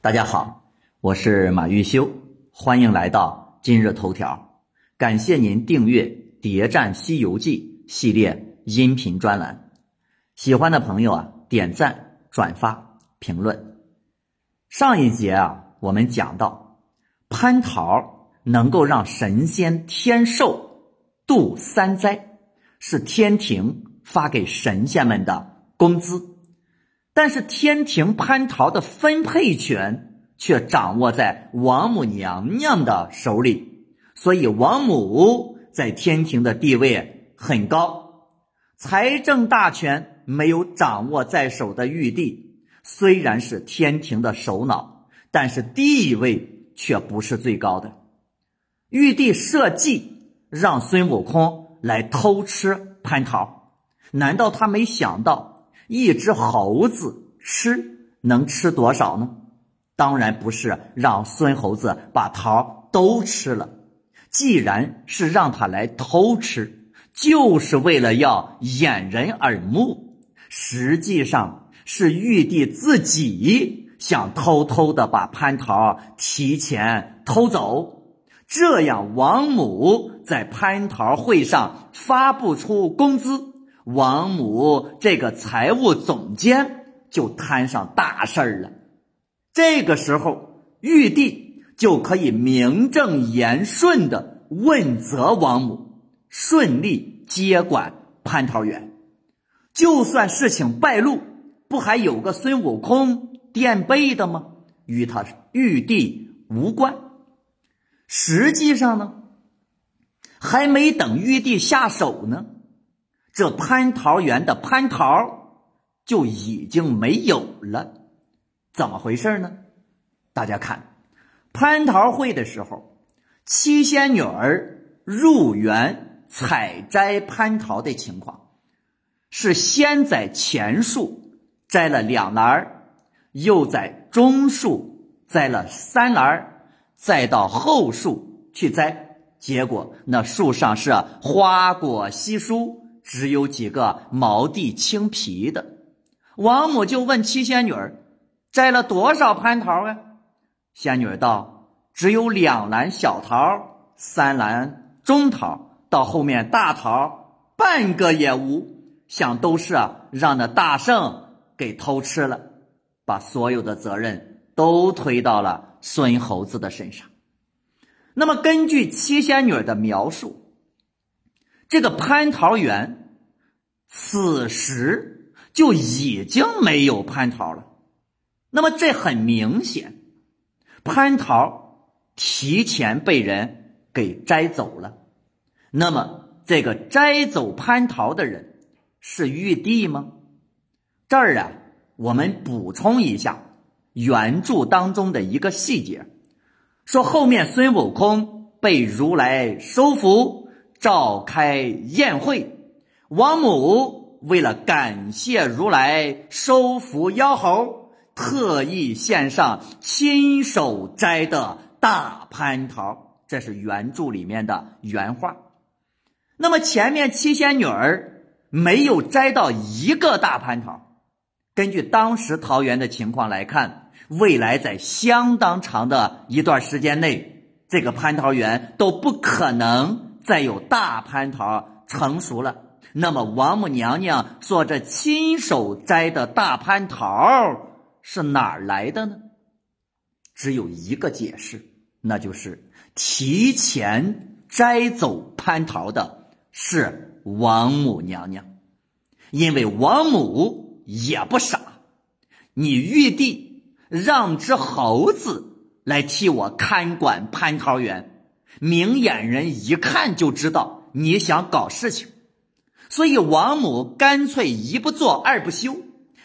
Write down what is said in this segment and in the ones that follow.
大家好，我是马玉修，欢迎来到今日头条。感谢您订阅《谍战西游记》系列音频专栏，喜欢的朋友啊，点赞、转发、评论。上一节啊，我们讲到蟠桃能够让神仙天寿度三灾，是天庭发给神仙们的工资。但是天庭蟠桃的分配权却掌握在王母娘娘的手里，所以王母在天庭的地位很高。财政大权没有掌握在手的玉帝，虽然是天庭的首脑，但是地位却不是最高的。玉帝设计让孙悟空来偷吃蟠桃，难道他没想到？一只猴子吃能吃多少呢？当然不是让孙猴子把桃都吃了。既然是让他来偷吃，就是为了要掩人耳目。实际上是玉帝自己想偷偷的把蟠桃提前偷走，这样王母在蟠桃会上发不出工资。王母这个财务总监就摊上大事儿了，这个时候玉帝就可以名正言顺的问责王母，顺利接管蟠桃园。就算事情败露，不还有个孙悟空垫背的吗？与他玉帝无关。实际上呢，还没等玉帝下手呢。这蟠桃园的蟠桃就已经没有了，怎么回事呢？大家看，蟠桃会的时候，七仙女儿入园采摘蟠桃的情况，是先在前树摘了两篮又在中树摘了三篮再到后树去摘，结果那树上是花果稀疏。只有几个毛地青皮的，王母就问七仙女儿：“摘了多少蟠桃啊？”仙女道：“只有两篮小桃，三篮中桃，到后面大桃半个也无，想都是啊让那大圣给偷吃了，把所有的责任都推到了孙猴子的身上。”那么根据七仙女的描述。这个蟠桃园，此时就已经没有蟠桃了。那么这很明显，蟠桃提前被人给摘走了。那么这个摘走蟠桃的人是玉帝吗？这儿啊，我们补充一下原著当中的一个细节，说后面孙悟空被如来收服。召开宴会，王母为了感谢如来收服妖猴，特意献上亲手摘的大蟠桃，这是原著里面的原话。那么前面七仙女儿没有摘到一个大蟠桃，根据当时桃园的情况来看，未来在相当长的一段时间内，这个蟠桃园都不可能。再有大蟠桃成熟了，那么王母娘娘说这亲手摘的大蟠桃是哪儿来的呢？只有一个解释，那就是提前摘走蟠桃的是王母娘娘，因为王母也不傻，你玉帝让只猴子来替我看管蟠桃园。明眼人一看就知道你想搞事情，所以王母干脆一不做二不休，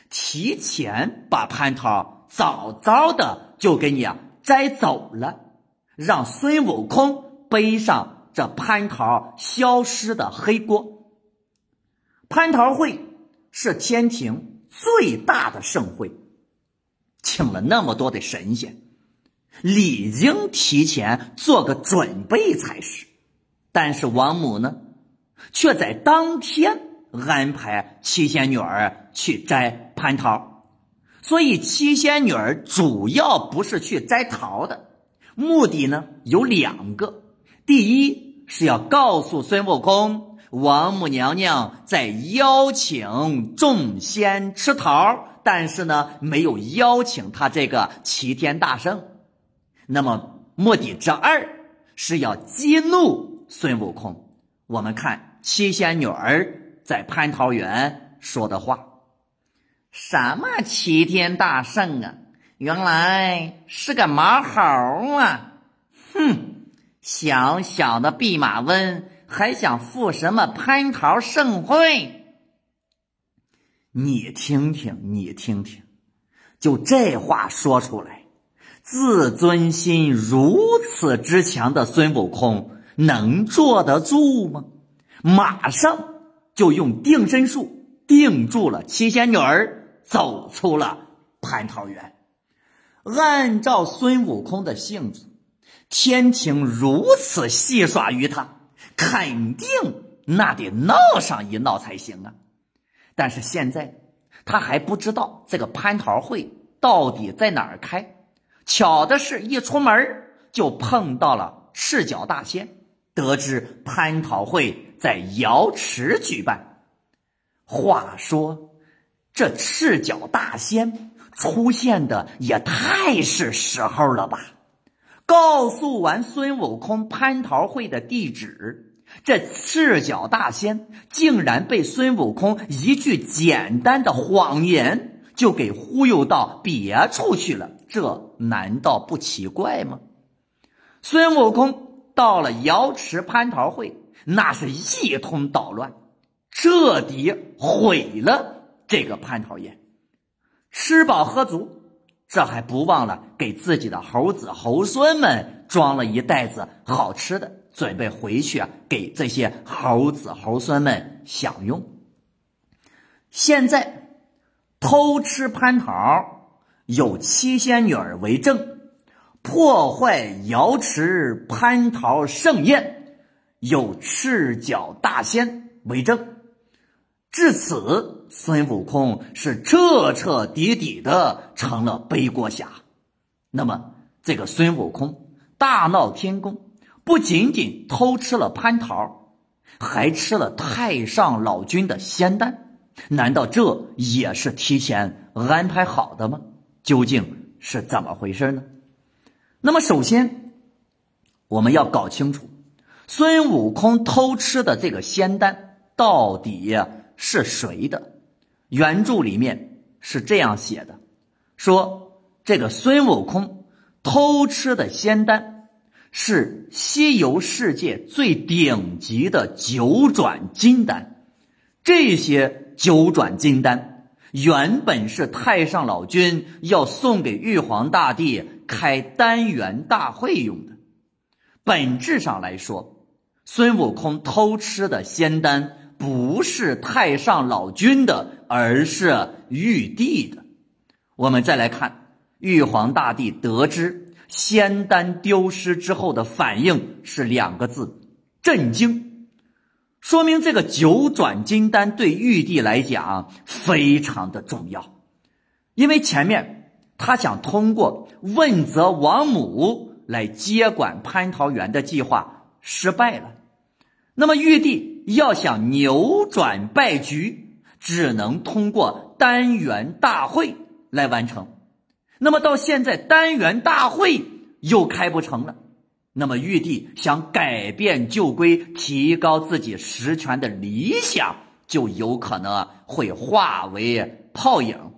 提前把蟠桃早早的就给你摘走了，让孙悟空背上这蟠桃消失的黑锅。蟠桃会是天庭最大的盛会，请了那么多的神仙。理应提前做个准备才是，但是王母呢，却在当天安排七仙女儿去摘蟠桃，所以七仙女儿主要不是去摘桃的，目的呢有两个：第一是要告诉孙悟空，王母娘娘在邀请众仙吃桃，但是呢没有邀请他这个齐天大圣；那么目的之二是要激怒孙悟空。我们看七仙女儿在蟠桃园说的话。什么齐天大圣啊！原来是个毛猴啊！哼，小小的弼马温还想赴什么蟠桃盛会？你听听，你听听，就这话说出来，自尊心如此之强的孙悟空能坐得住吗？马上就用定身术定住了七仙女儿。走出了蟠桃园，按照孙悟空的性子，天庭如此戏耍于他，肯定那得闹上一闹才行啊！但是现在他还不知道这个蟠桃会到底在哪儿开。巧的是，一出门就碰到了赤脚大仙，得知蟠桃会在瑶池举办。话说。这赤脚大仙出现的也太是时候了吧！告诉完孙悟空蟠桃会的地址，这赤脚大仙竟然被孙悟空一句简单的谎言就给忽悠到别处去了，这难道不奇怪吗？孙悟空到了瑶池蟠桃会，那是一通捣乱，彻底毁了。这个蟠桃宴，吃饱喝足，这还不忘了给自己的猴子猴孙们装了一袋子好吃的，准备回去啊给这些猴子猴孙们享用。现在偷吃蟠桃，有七仙女儿为证；破坏瑶池蟠桃盛宴，有赤脚大仙为证。至此，孙悟空是彻彻底底的成了背锅侠。那么，这个孙悟空大闹天宫，不仅仅偷吃了蟠桃，还吃了太上老君的仙丹。难道这也是提前安排好的吗？究竟是怎么回事呢？那么，首先我们要搞清楚，孙悟空偷吃的这个仙丹到底。是谁的？原著里面是这样写的：说这个孙悟空偷吃的仙丹是西游世界最顶级的九转金丹。这些九转金丹原本是太上老君要送给玉皇大帝开丹元大会用的。本质上来说，孙悟空偷吃的仙丹。不是太上老君的，而是玉帝的。我们再来看，玉皇大帝得知仙丹丢失之后的反应是两个字：震惊。说明这个九转金丹对玉帝来讲非常的重要，因为前面他想通过问责王母来接管蟠桃园的计划失败了。那么玉帝要想扭转败局，只能通过丹元大会来完成。那么到现在丹元大会又开不成了，那么玉帝想改变旧规，提高自己实权的理想，就有可能会化为泡影。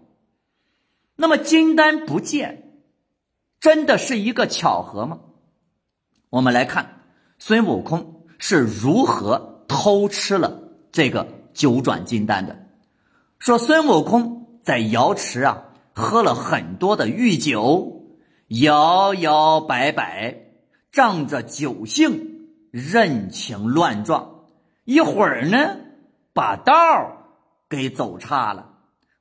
那么金丹不见，真的是一个巧合吗？我们来看孙悟空。是如何偷吃了这个九转金丹的？说孙悟空在瑶池啊喝了很多的玉酒，摇摇摆摆，仗着酒兴任情乱撞，一会儿呢把道给走岔了。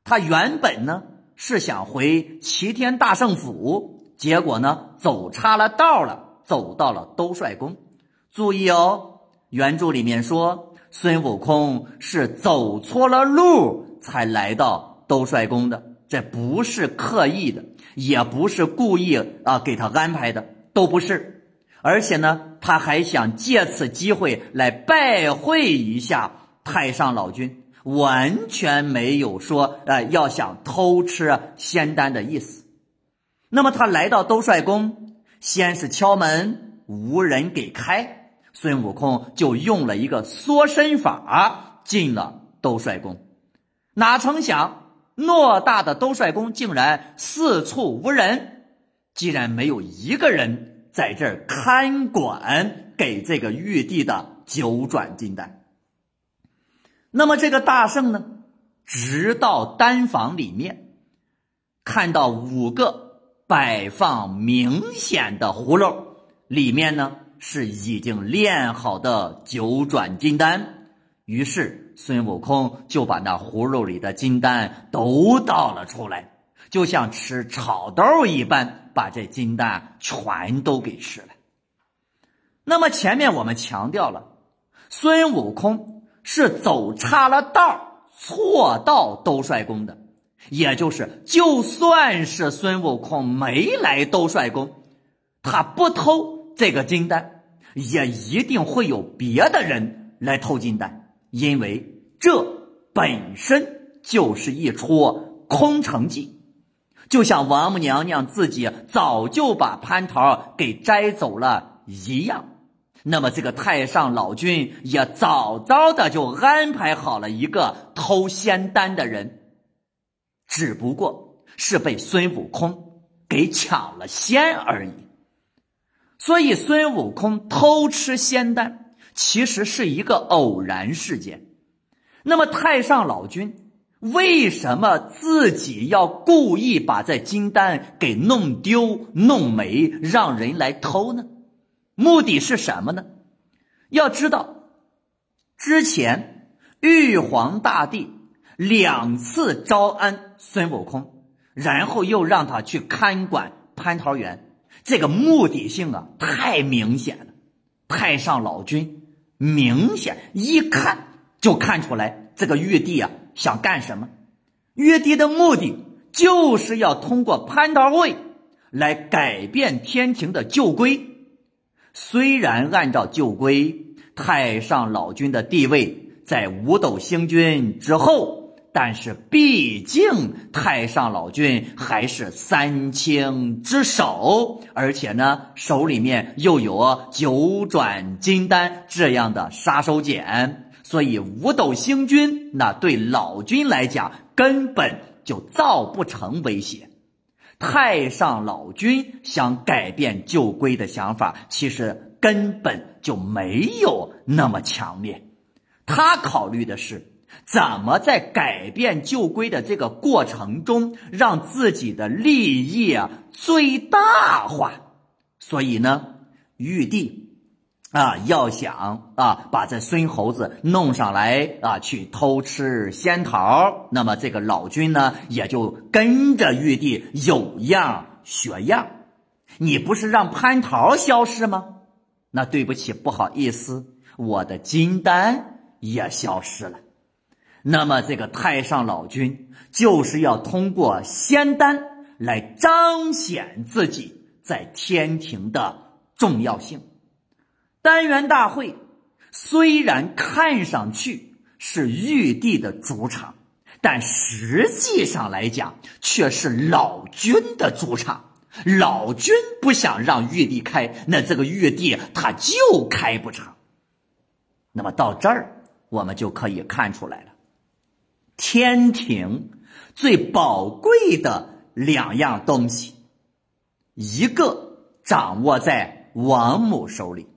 他原本呢是想回齐天大圣府，结果呢走岔了道了，走到了兜率宫。注意哦，原著里面说孙悟空是走错了路才来到兜率宫的，这。不是刻意的，也不是故意啊给他安排的，都不是。而且呢，他还想借此机会来拜会一下太上老君，完全没有说呃要想偷吃仙丹的意思。那么他来到兜率宫，先是敲门，无人给开，孙悟空就用了一个缩身法进了兜率宫，哪成想。偌大的兜率宫竟然四处无人，既然没有一个人在这儿看管给这个玉帝的九转金丹，那么这个大圣呢，直到丹房里面，看到五个摆放明显的葫芦，里面呢是已经炼好的九转金丹。于是孙悟空就把那葫芦里的金丹都倒了出来，就像吃炒豆一般，把这金丹全都给吃了。那么前面我们强调了，孙悟空是走岔了道，错到兜率宫的，也就是就算是孙悟空没来兜率宫，他不偷这个金丹，也一定会有别的人来偷金丹。因为这本身就是一出空城计，就像王母娘娘自己早就把蟠桃给摘走了一样，那么这个太上老君也早早的就安排好了一个偷仙丹的人，只不过是被孙悟空给抢了仙而已。所以孙悟空偷吃仙丹。其实是一个偶然事件。那么太上老君为什么自己要故意把这金丹给弄丢、弄没，让人来偷呢？目的是什么呢？要知道，之前玉皇大帝两次招安孙悟空，然后又让他去看管蟠桃园，这个目的性啊太明显了。太上老君。明显一看就看出来，这个玉帝啊想干什么？玉帝的目的就是要通过蟠桃会来改变天庭的旧规。虽然按照旧规，太上老君的地位在五斗星君之后。但是，毕竟太上老君还是三清之首，而且呢，手里面又有九转金丹这样的杀手锏，所以五斗星君那对老君来讲根本就造不成威胁。太上老君想改变旧规的想法，其实根本就没有那么强烈，他考虑的是。怎么在改变旧规的这个过程中，让自己的利益最大化？所以呢，玉帝啊要想啊把这孙猴子弄上来啊去偷吃仙桃，那么这个老君呢也就跟着玉帝有样学样。你不是让蟠桃消失吗？那对不起，不好意思，我的金丹也消失了。那么，这个太上老君就是要通过仙丹来彰显自己在天庭的重要性。丹元大会虽然看上去是玉帝的主场，但实际上来讲却是老君的主场。老君不想让玉帝开，那这个玉帝他就开不成。那么到这儿，我们就可以看出来了。天庭最宝贵的两样东西，一个掌握在王母手里，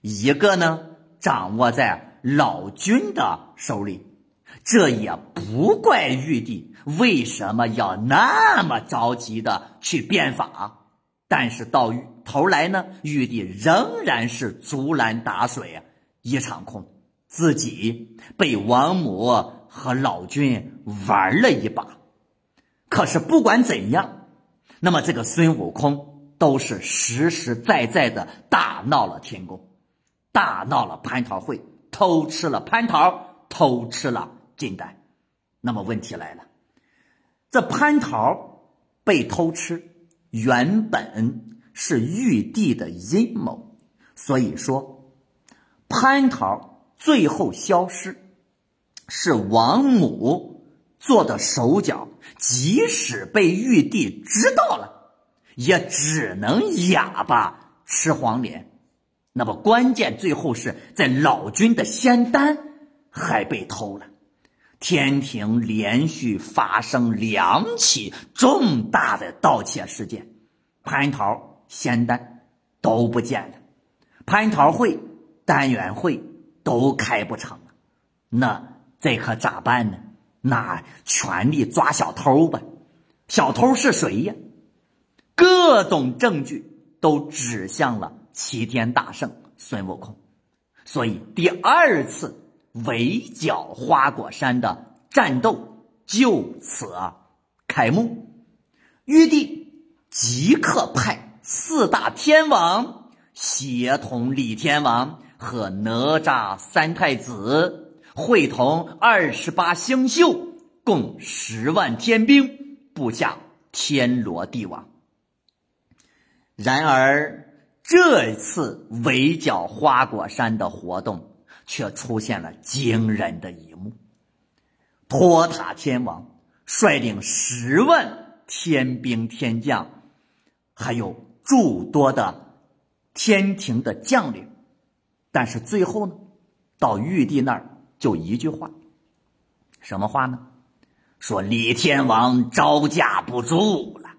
一个呢掌握在老君的手里。这也不怪玉帝为什么要那么着急的去变法，但是到头来呢，玉帝仍然是竹篮打水，一场空，自己被王母。和老君玩了一把，可是不管怎样，那么这个孙悟空都是实实在在的大闹了天宫，大闹了蟠桃会，偷吃了蟠桃，偷吃了金丹。那么问题来了，这蟠桃被偷吃，原本是玉帝的阴谋，所以说蟠桃最后消失，是王母做的手脚。即使被玉帝知道了，也只能哑巴吃黄连。那么关键最后是在老君的仙丹还被偷了。天庭连续发生两起重大的盗窃事件，蟠桃、仙丹都不见了，蟠桃会、丹元会都开不成了，那这可咋办呢？那全力抓小偷吧！小偷是谁呀？各种证据都指向了齐天大圣孙悟空，所以第二次。围剿花果山的战斗就此开幕。玉帝即刻派四大天王协同李天王和哪吒三太子，会同二十八星宿，共十万天兵，布下天罗地网。然而，这次围剿花果山的活动。却出现了惊人的一幕：托塔天王率领十万天兵天将，还有诸多的天庭的将领，但是最后呢，到玉帝那儿就一句话，什么话呢？说李天王招架不住了。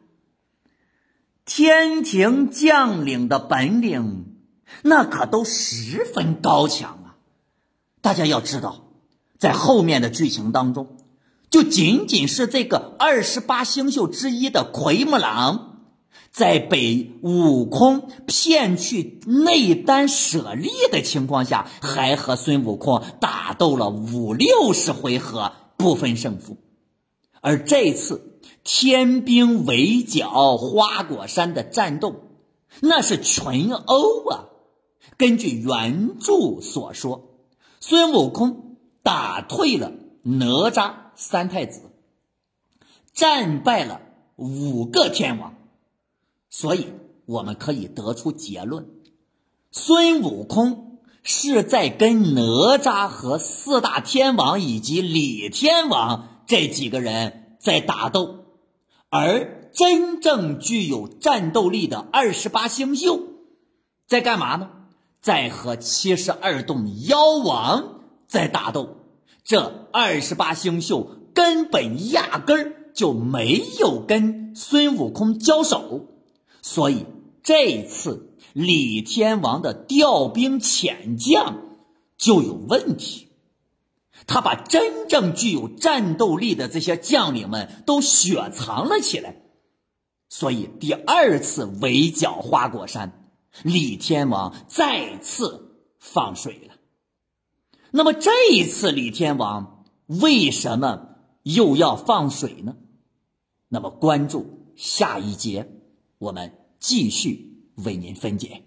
天庭将领的本领，那可都十分高强啊。大家要知道，在后面的剧情当中，就仅仅是这个二十八星宿之一的奎木狼，在被悟空骗去内丹舍利的情况下，还和孙悟空打斗了五六十回合，不分胜负。而这次天兵围剿花果山的战斗，那是群殴啊！根据原著所说。孙悟空打退了哪吒三太子，战败了五个天王，所以我们可以得出结论：孙悟空是在跟哪吒和四大天王以及李天王这几个人在打斗，而真正具有战斗力的二十八星宿在干嘛呢？在和七十二洞妖王在打斗，这二十八星宿根本压根儿就没有跟孙悟空交手，所以这次李天王的调兵遣将就有问题，他把真正具有战斗力的这些将领们都雪藏了起来，所以第二次围剿花果山。李天王再次放水了。那么这一次，李天王为什么又要放水呢？那么关注下一节，我们继续为您分解。